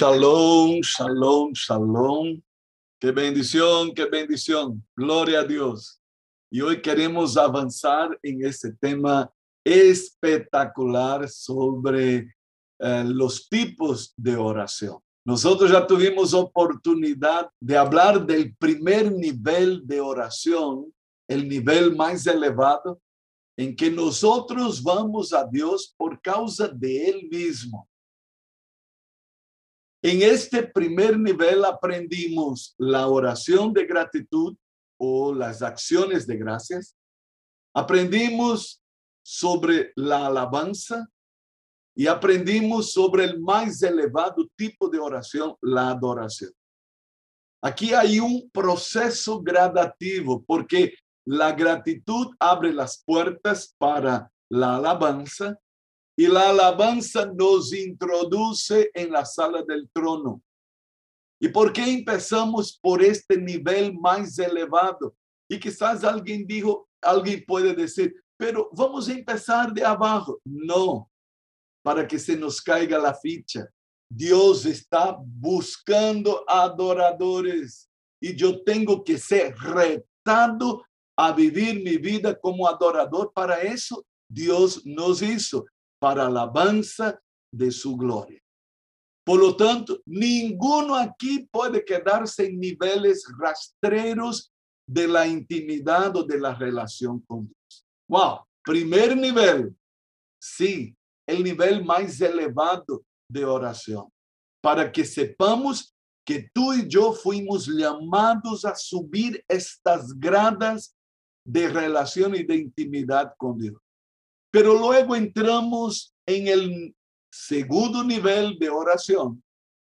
Shalom, shalom, shalom. Qué bendición, qué bendición. Gloria a Dios. Y hoy queremos avanzar en este tema espectacular sobre eh, los tipos de oración. Nosotros ya tuvimos oportunidad de hablar del primer nivel de oración, el nivel más elevado, en que nosotros vamos a Dios por causa de Él mismo. En este primer nivel aprendimos la oración de gratitud o las acciones de gracias. Aprendimos sobre la alabanza y aprendimos sobre el más elevado tipo de oración, la adoración. Aquí hay un proceso gradativo porque la gratitud abre las puertas para la alabanza y la alabanza nos introduce en la sala del trono. ¿Y por qué empezamos por este nivel más elevado? Y quizás alguien dijo, alguien puede decir, pero vamos a empezar de abajo. No, para que se nos caiga la ficha. Dios está buscando adoradores y yo tengo que ser retado a vivir mi vida como adorador. Para eso Dios nos hizo para alabanza de su gloria. Por lo tanto, ninguno aquí puede quedarse en niveles rastreros de la intimidad o de la relación con Dios. Wow, primer nivel, sí, el nivel más elevado de oración, para que sepamos que tú y yo fuimos llamados a subir estas gradas de relación y de intimidad con Dios. Pero luego entramos en el segundo nivel de oración,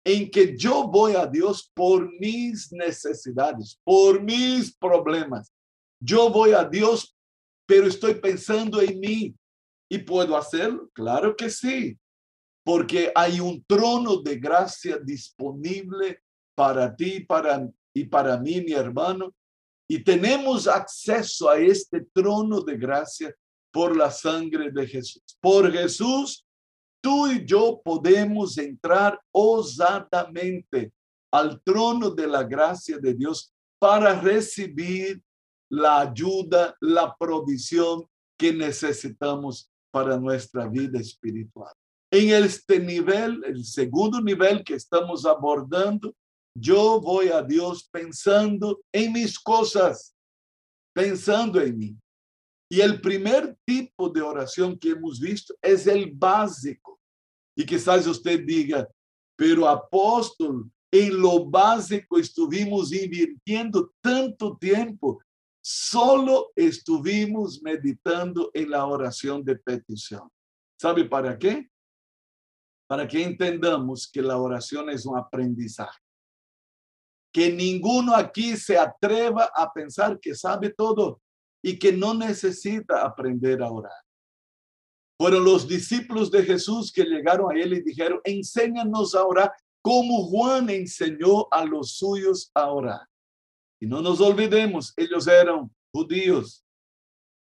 en que yo voy a Dios por mis necesidades, por mis problemas. Yo voy a Dios, pero estoy pensando en mí. ¿Y puedo hacerlo? Claro que sí, porque hay un trono de gracia disponible para ti para, y para mí, mi hermano. Y tenemos acceso a este trono de gracia por la sangre de Jesús. Por Jesús, tú y yo podemos entrar osadamente al trono de la gracia de Dios para recibir la ayuda, la provisión que necesitamos para nuestra vida espiritual. En este nivel, el segundo nivel que estamos abordando, yo voy a Dios pensando en mis cosas, pensando en mí. Y el primer tipo de oración que hemos visto es el básico. Y quizás usted diga, pero apóstol, en lo básico estuvimos invirtiendo tanto tiempo, solo estuvimos meditando en la oración de petición. ¿Sabe para qué? Para que entendamos que la oración es un aprendizaje. Que ninguno aquí se atreva a pensar que sabe todo y que no necesita aprender a orar. Fueron los discípulos de Jesús que llegaron a él y dijeron, enséñanos a orar como Juan enseñó a los suyos a orar. Y no nos olvidemos, ellos eran judíos.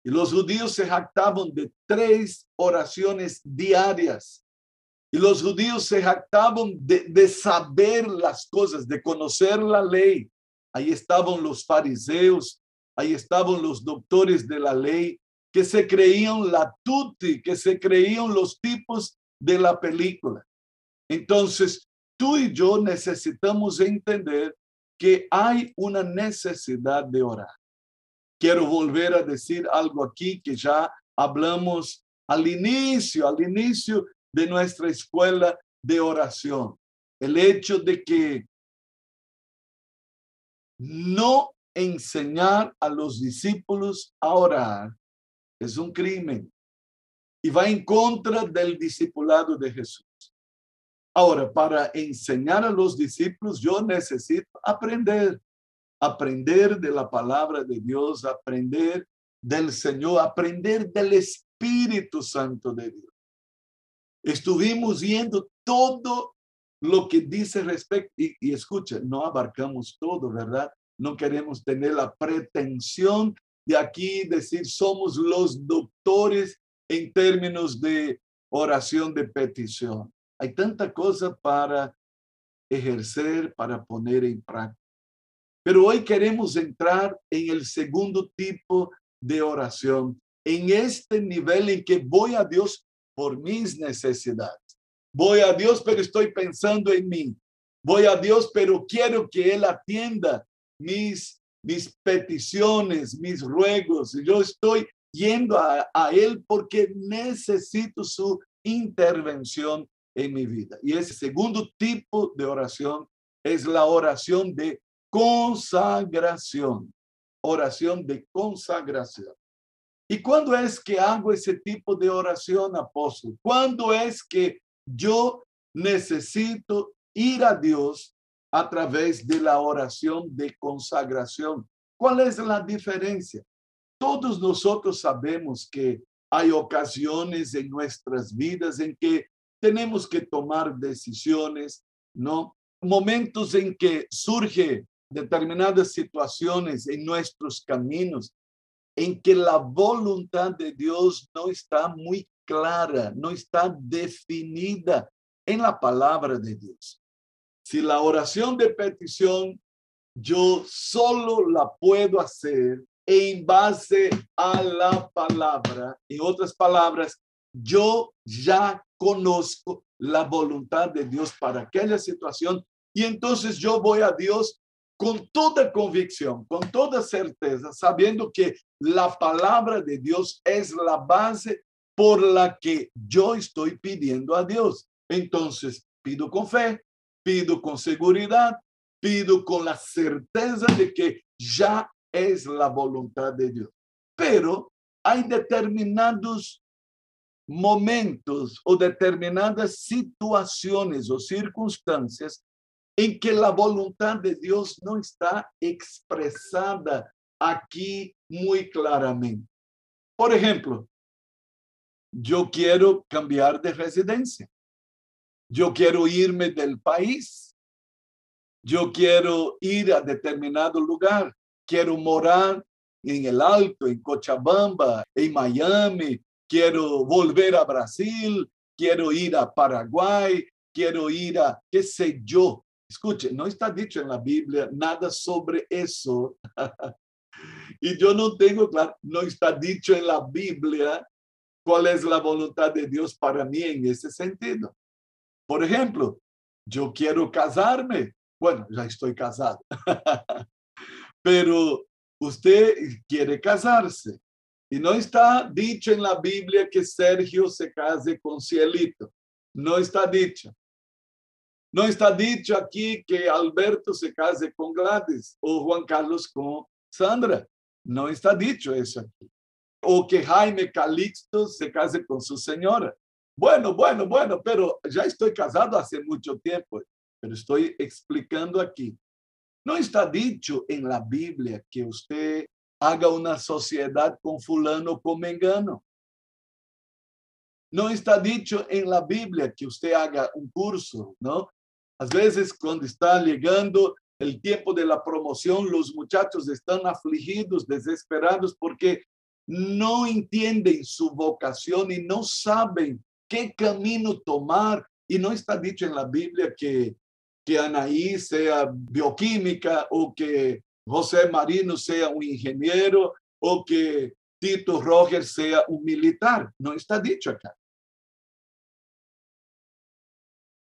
Y los judíos se jactaban de tres oraciones diarias. Y los judíos se jactaban de, de saber las cosas, de conocer la ley. Ahí estaban los fariseos, ahí estaban los doctores de la ley que se creían la tuti, que se creían los tipos de la película. Entonces, tú y yo necesitamos entender que hay una necesidad de orar. Quiero volver a decir algo aquí que ya hablamos al inicio, al inicio de nuestra escuela de oración. El hecho de que no enseñar a los discípulos a orar es un crimen y va en contra del discipulado de Jesús. Ahora, para enseñar a los discípulos, yo necesito aprender, aprender de la palabra de Dios, aprender del Señor, aprender del Espíritu Santo de Dios. Estuvimos viendo todo lo que dice respecto, y, escucha, no abarcamos todo, ¿verdad? No queremos tener la pretensión de aquí decir somos los doctores en términos de oración de petición. Hay tanta cosa para ejercer, para poner en práctica. Pero hoy queremos entrar en el segundo tipo de oración, en este nivel en que voy a Dios por mis necesidades. Voy a Dios, pero estoy pensando en mí. Voy a Dios, pero quiero que Él atienda mis, mis peticiones, mis ruegos. Yo estoy yendo a, a Él porque necesito su intervención en mi vida. Y ese segundo tipo de oración es la oración de consagración. Oración de consagración. ¿Y cuándo es que hago ese tipo de oración, apóstol? ¿Cuándo es que yo necesito ir a Dios a través de la oración de consagración? ¿Cuál es la diferencia? Todos nosotros sabemos que hay ocasiones en nuestras vidas en que tenemos que tomar decisiones, ¿no? Momentos en que surge determinadas situaciones en nuestros caminos, en que la voluntad de Dios no está muy clara, no está definida en la palabra de Dios. Si la oración de petición yo solo la puedo hacer en base a la palabra, en otras palabras, yo ya conozco la voluntad de Dios para aquella situación y entonces yo voy a Dios con toda convicción, con toda certeza, sabiendo que la palabra de Dios es la base por la que yo estoy pidiendo a Dios. Entonces, pido con fe, pido con seguridad, pido con la certeza de que ya es la voluntad de Dios. Pero hay determinados momentos o determinadas situaciones o circunstancias en que la voluntad de Dios no está expresada aquí muy claramente. Por ejemplo, yo quiero cambiar de residencia. Yo quiero irme del país. Yo quiero ir a determinado lugar. Quiero morar en el Alto, en Cochabamba, en Miami, quiero volver a Brasil, quiero ir a Paraguay, quiero ir a qué sé yo. Escuche, no está dicho en la Biblia nada sobre eso. y yo no tengo claro, no está dicho en la Biblia cuál es la voluntad de Dios para mí en ese sentido. Por ejemplo, yo quiero casarme. Bueno, ya estoy casado. Pero usted quiere casarse. Y no está dicho en la Biblia que Sergio se case con Cielito. No está dicho. No está dicho aquí que Alberto se case con Gladys o Juan Carlos con Sandra. No está dicho eso aquí. O que Jaime Calixto se case con su señora. Bueno, bueno, bueno, pero ya estoy casado hace mucho tiempo, pero estoy explicando aquí. No está dicho en la Biblia que usted haga una sociedad con fulano con mengano. No está dicho en la Biblia que usted haga un curso, ¿no? A veces cuando está llegando el tiempo de la promoción, los muchachos están afligidos, desesperados, porque no entienden su vocación y no saben qué camino tomar. Y no está dicho en la Biblia que, que Anaí sea bioquímica o que José Marino sea un ingeniero o que Tito Roger sea un militar. No está dicho acá.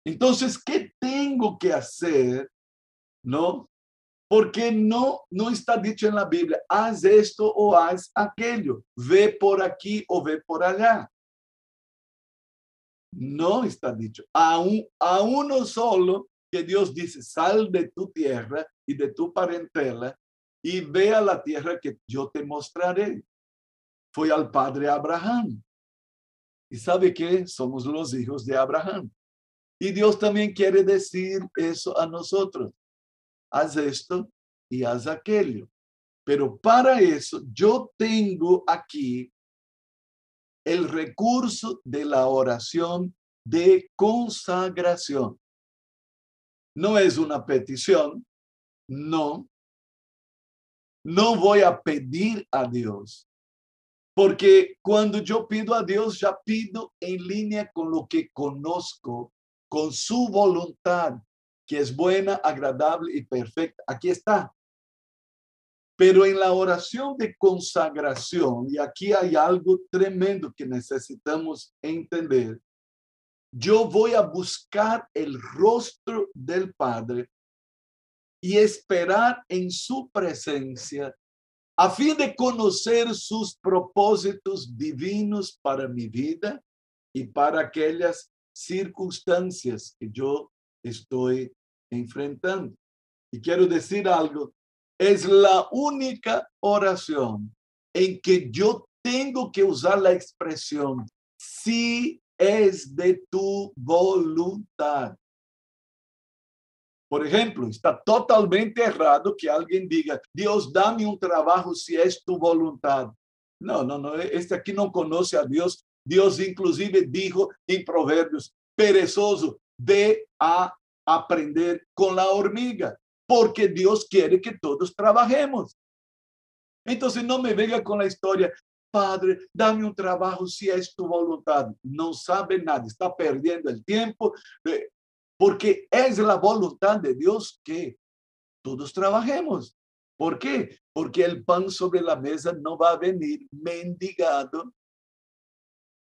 Entonces, ¿qué tengo que hacer? ¿No? Porque no, no está dicho en la Biblia, haz esto o haz aquello, ve por aquí o ve por allá. No está dicho. A, a uno solo que Dios dice, sal de tu tierra y de tu parentela y ve a la tierra que yo te mostraré. Fue al padre Abraham. Y sabe que somos los hijos de Abraham. Y Dios también quiere decir eso a nosotros. Haz esto y haz aquello. Pero para eso yo tengo aquí el recurso de la oración de consagración. No es una petición, no. No voy a pedir a Dios, porque cuando yo pido a Dios, ya pido en línea con lo que conozco, con su voluntad, que es buena, agradable y perfecta. Aquí está. Pero en la oración de consagración, y aquí hay algo tremendo que necesitamos entender, yo voy a buscar el rostro del Padre y esperar en su presencia a fin de conocer sus propósitos divinos para mi vida y para aquellas circunstancias que yo estoy enfrentando. Y quiero decir algo, es la única oración en que yo tengo que usar la expresión si es de tu voluntad. Por ejemplo, está totalmente errado que alguien diga, Dios, dame un trabajo si es tu voluntad. No, no, no, este aquí no conoce a Dios. Dios inclusive dijo en Proverbios, perezoso, ve a aprender con la hormiga, porque Dios quiere que todos trabajemos. Entonces no me venga con la historia, Padre, dame un trabajo si es tu voluntad. No sabe nada, está perdiendo el tiempo, eh, porque es la voluntad de Dios que todos trabajemos. ¿Por qué? Porque el pan sobre la mesa no va a venir mendigado.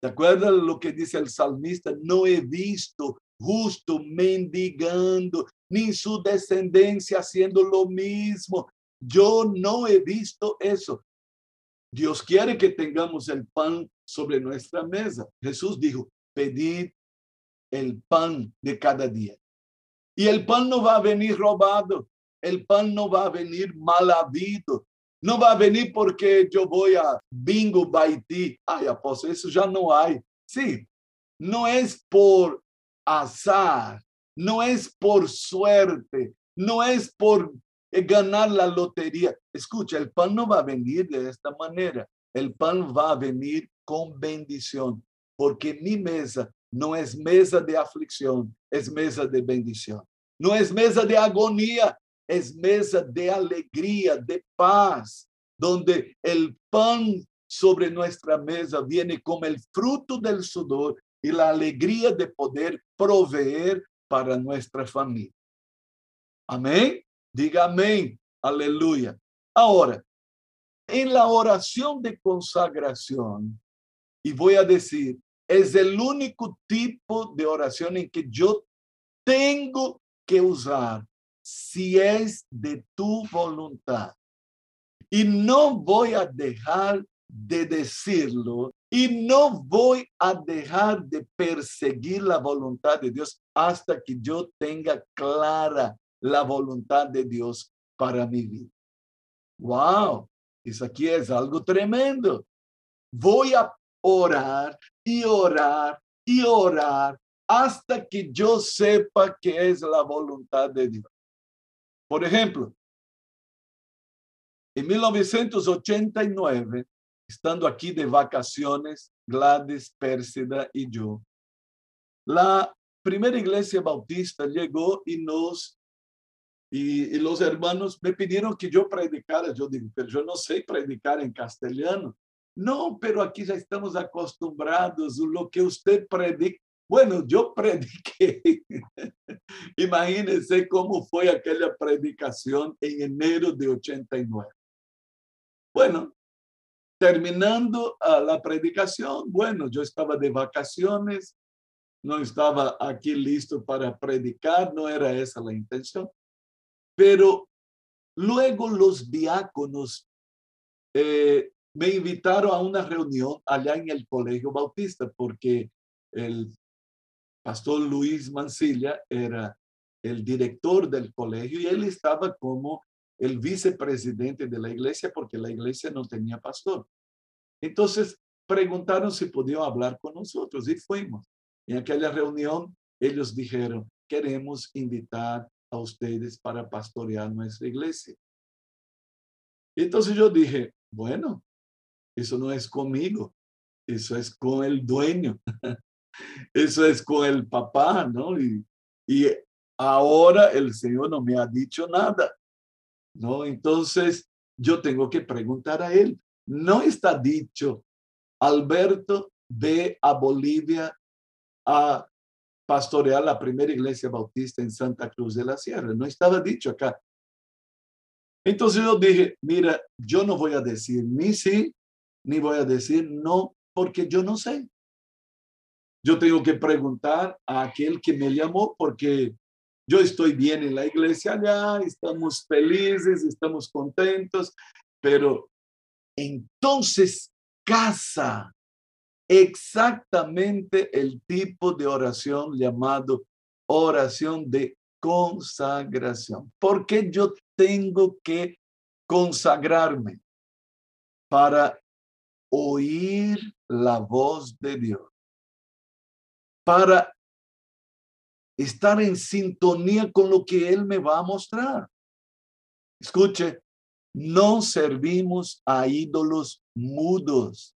¿Te acuerdas lo que dice el salmista? No he visto justo mendigando, ni su descendencia haciendo lo mismo. Yo no he visto eso. Dios quiere que tengamos el pan sobre nuestra mesa. Jesús dijo, pedid el pan de cada día. Y el pan no va a venir robado, el pan no va a venir mal habido, no va a venir porque yo voy a bingo Baití. Ay, apóstol, eso ya no hay. Sí, no es por azar, no es por suerte, no es por ganar la lotería. Escucha, el pan no va a venir de esta manera. El pan va a venir con bendición, porque mi mesa no es mesa de aflicción, es mesa de bendición. No es mesa de agonía, es mesa de alegría, de paz, donde el pan sobre nuestra mesa viene como el fruto del sudor y la alegría de poder proveer para nuestra familia. Amén. Diga amén. Aleluya. Ahora, en la oración de consagración, y voy a decir, es el único tipo de oración en que yo tengo que usar si es de tu voluntad. Y no voy a dejar de decirlo y no voy a dejar de perseguir la voluntad de Dios hasta que yo tenga clara la voluntad de Dios para mi vida. Wow, eso aquí es algo tremendo. Voy a orar y orar y orar hasta que yo sepa que es la voluntad de Dios. Por ejemplo, en 1989, estando aquí de vacaciones, Gladys, Pérsida y yo, la primera iglesia bautista llegó y nos, y, los hermanos me pidieron que yo predicara. Yo digo, pero yo no sé predicar en castellano. No, pero aquí ya estamos acostumbrados, lo que usted predica. Bueno, yo prediqué. Imagínense cómo fue aquella predicación en enero de 89. Bueno, terminando uh, la predicación, bueno, yo estaba de vacaciones, no estaba aquí listo para predicar, no era esa la intención, pero luego los diáconos eh, me invitaron a una reunión allá en el Colegio Bautista, porque el pastor Luis Mancilla era el director del colegio y él estaba como el vicepresidente de la iglesia porque la iglesia no tenía pastor. Entonces preguntaron si podían hablar con nosotros y fuimos. En aquella reunión ellos dijeron, queremos invitar a ustedes para pastorear nuestra iglesia. Entonces yo dije, bueno, eso no es conmigo, eso es con el dueño, eso es con el papá, ¿no? Y, y ahora el Señor no me ha dicho nada. ¿No? Entonces, yo tengo que preguntar a él. No está dicho, Alberto, ve a Bolivia a pastorear la primera iglesia bautista en Santa Cruz de la Sierra. No estaba dicho acá. Entonces yo dije, mira, yo no voy a decir ni sí, ni voy a decir no, porque yo no sé. Yo tengo que preguntar a aquel que me llamó porque yo estoy bien en la iglesia allá, estamos felices, estamos contentos, pero entonces casa exactamente el tipo de oración llamado oración de consagración. ¿Por qué yo tengo que consagrarme? Para oír la voz de Dios. Para estar en sintonía con lo que Él me va a mostrar. Escuche, no servimos a ídolos mudos.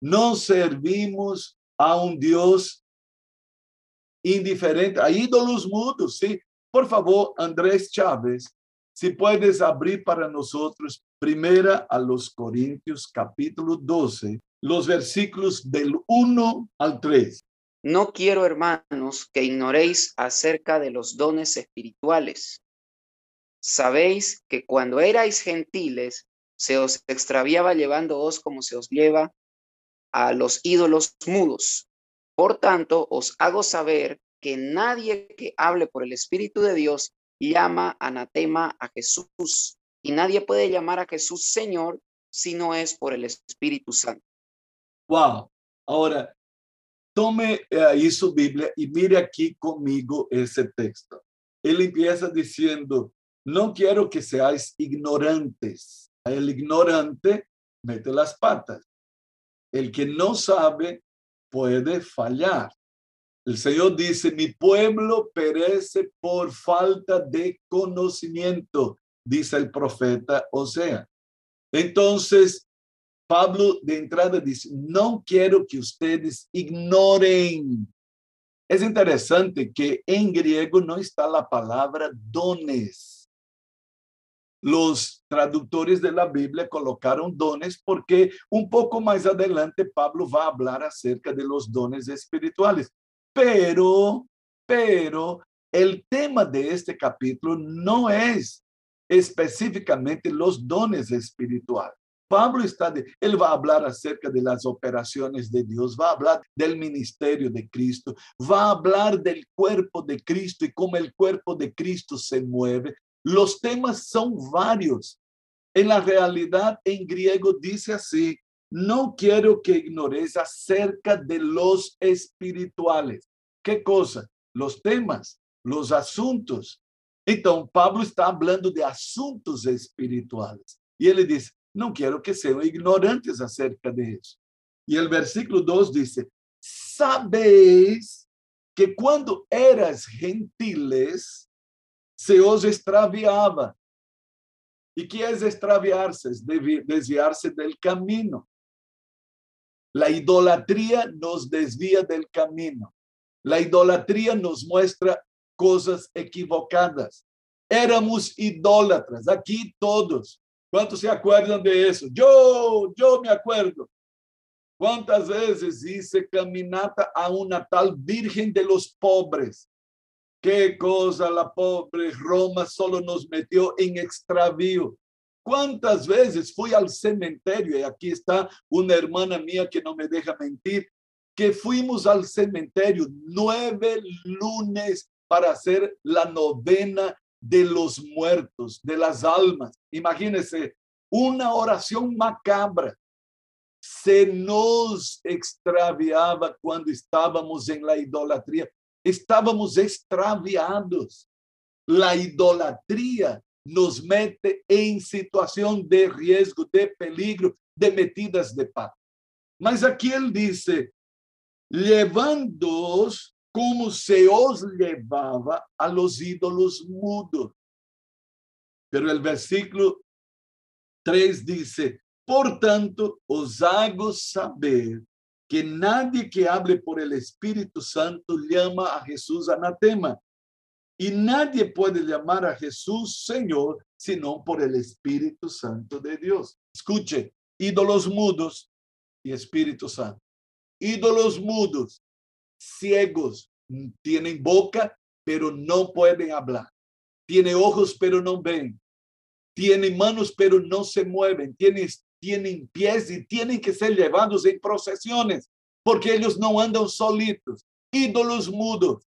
No servimos a un Dios indiferente, a ídolos mudos, ¿sí? Por favor, Andrés Chávez, si puedes abrir para nosotros primera a los Corintios capítulo 12, los versículos del 1 al 3. No quiero, hermanos, que ignoréis acerca de los dones espirituales. Sabéis que cuando erais gentiles, se os extraviaba llevándoos como se os lleva a los ídolos mudos. Por tanto, os hago saber que nadie que hable por el Espíritu de Dios llama anatema a Jesús, y nadie puede llamar a Jesús Señor si no es por el Espíritu Santo. Wow. Ahora, tome ahí su Biblia y mire aquí conmigo ese texto. Él empieza diciendo, no quiero que seáis ignorantes. El ignorante mete las patas. El que no sabe puede fallar. El Señor dice, mi pueblo perece por falta de conocimiento, dice el profeta O sea, Entonces, Pablo de entrada dice, no quiero que ustedes ignoren. Es interesante que en griego no está la palabra dones los traductores de la Biblia colocaron dones porque un poco más adelante Pablo va a hablar acerca de los dones espirituales. Pero, pero el tema de este capítulo no es específicamente los dones espirituales. Pablo está de, él va a hablar acerca de las operaciones de Dios, va a hablar del ministerio de Cristo, va a hablar del cuerpo de Cristo y cómo el cuerpo de Cristo se mueve, los temas son varios. En la realidad, en griego dice así, no quiero que ignores acerca de los espirituales. ¿Qué cosa? Los temas, los asuntos. Entonces, Pablo está hablando de asuntos espirituales. Y él dice, no quiero que sean ignorantes acerca de eso. Y el versículo 2 dice, sabéis que cuando eras gentiles, se os extraviaba. ¿Y qué es extraviarse? Es desviarse del camino. La idolatría nos desvía del camino. La idolatría nos muestra cosas equivocadas. Éramos idólatras, aquí todos. ¿Cuántos se acuerdan de eso? Yo, yo me acuerdo. ¿Cuántas veces hice caminata a una tal Virgen de los pobres? Qué cosa la pobre Roma solo nos metió en extravío. ¿Cuántas veces fui al cementerio? Y aquí está una hermana mía que no me deja mentir, que fuimos al cementerio nueve lunes para hacer la novena de los muertos, de las almas. Imagínense, una oración macabra. Se nos extraviaba cuando estábamos en la idolatría estávamos extraviados. La idolatría nos mete em situação de risco, de peligro, de metidas de pata. Mas aqui ele disse: levando-os como se os levava a los ídolos mudos. Pero el versículo 3 dice: Portanto, os hago saber que nadie que hable por el Espíritu Santo llama a Jesús anatema. Y nadie puede llamar a Jesús Señor sino por el Espíritu Santo de Dios. Escuche, ídolos mudos y Espíritu Santo. Ídolos mudos. Ciegos, tienen boca, pero no pueden hablar. Tienen ojos, pero no ven. Tienen manos, pero no se mueven. Tienen, tienen pies y tienen que ser llevados en procesiones, porque ellos no andan solitos. Ídolos mudos.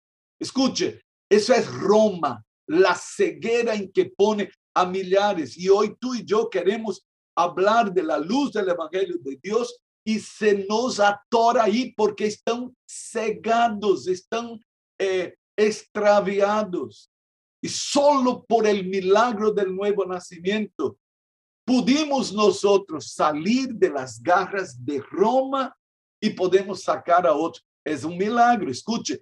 Escuche, eso es Roma, la ceguera en que pone a millares. Y hoy tú y yo queremos hablar de la luz del Evangelio de Dios y se nos atora ahí porque están cegados, están eh, extraviados. Y solo por el milagro del nuevo nacimiento pudimos nosotros salir de las garras de Roma y podemos sacar a otro. Es un milagro. Escuche,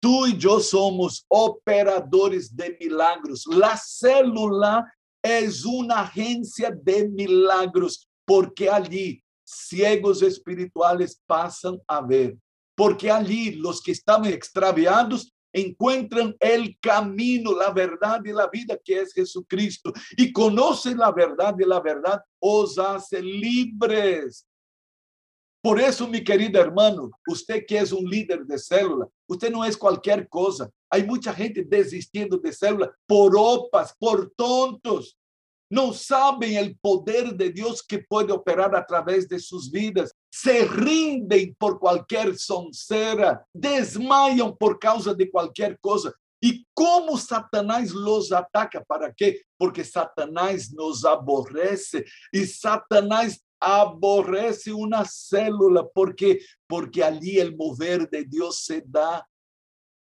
tú y yo somos operadores de milagros. La célula es una agencia de milagros porque allí ciegos espirituales pasan a ver, porque allí los que estaban extraviados encuentran el camino, la verdad y la vida que es Jesucristo y conocen la verdad y la verdad os hace libres. Por eso, mi querido hermano, usted que es un líder de célula, usted no es cualquier cosa. Hay mucha gente desistiendo de célula por opas, por tontos. No saben el poder de Dios que puede operar a través de sus vidas. Se rinden por cualquier soncera, desmayan por causa de cualquier cosa. ¿Y cómo Satanás los ataca? ¿Para qué? Porque Satanás nos aborrece y Satanás aborrece una célula porque porque allí el mover de Dios se da.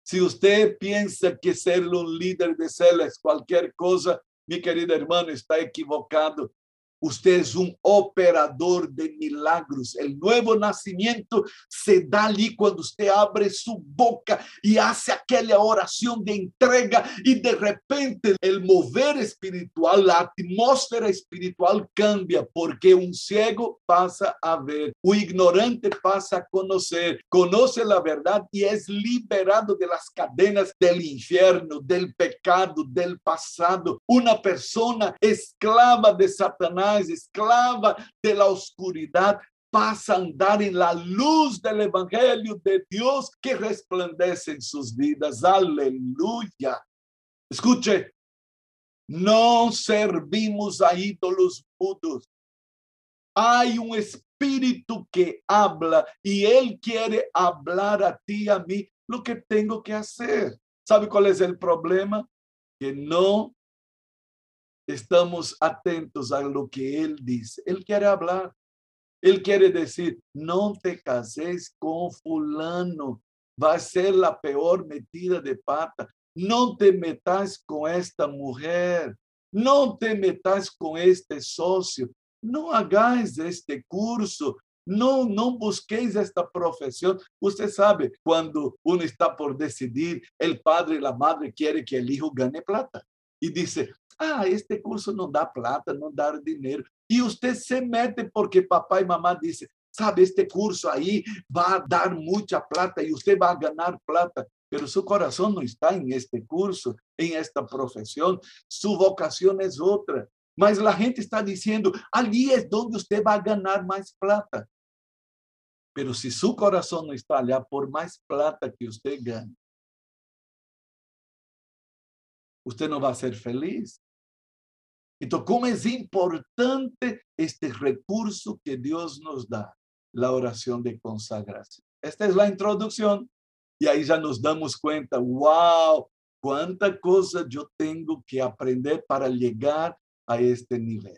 Si usted piensa que ser un líder de célula es cualquier cosa, mi querido hermano, está equivocado. Usted es un operador de milagros. El nuevo nacimiento se da allí cuando usted abre su boca y hace aquella oración de entrega y de repente el mover espiritual, la atmósfera espiritual cambia porque un ciego pasa a ver, un ignorante pasa a conocer, conoce la verdad y es liberado de las cadenas del infierno, del pecado, del pasado. Una persona esclava de Satanás esclava de la oscuridad, pasa a andar en la luz del Evangelio de Dios que resplandece en sus vidas. Aleluya. Escuche, no servimos a ídolos mudos. Hay un espíritu que habla y él quiere hablar a ti, a mí, lo que tengo que hacer. ¿Sabe cuál es el problema? Que no estamos atentos a lo que Él dice. Él quiere hablar. Él quiere decir, no te cases con fulano. Va a ser la peor metida de pata. No te metas con esta mujer. No te metas con este socio. No hagáis este curso. No, no busquéis esta profesión. Usted sabe, cuando uno está por decidir, el padre y la madre quiere que el hijo gane plata. Y dice, ah, este curso não dá plata, não dá dinheiro. E você se mete porque papai e mamãe disse, sabe, este curso aí vai dar muita plata e você vai ganhar plata. Pero su corazón no está en este curso, en esta profesión. Su vocación es otra. Mas la gente está diciendo, allí es donde usted va a ganar más plata. Pero si su corazón no está allá, por más plata que usted gane, usted no va a ser feliz. Então, como é importante este recurso que Deus nos dá, a oração de consagração. Esta é a introdução. E aí já nos damos conta, uau, quanta coisa eu tenho que aprender para chegar a este nível.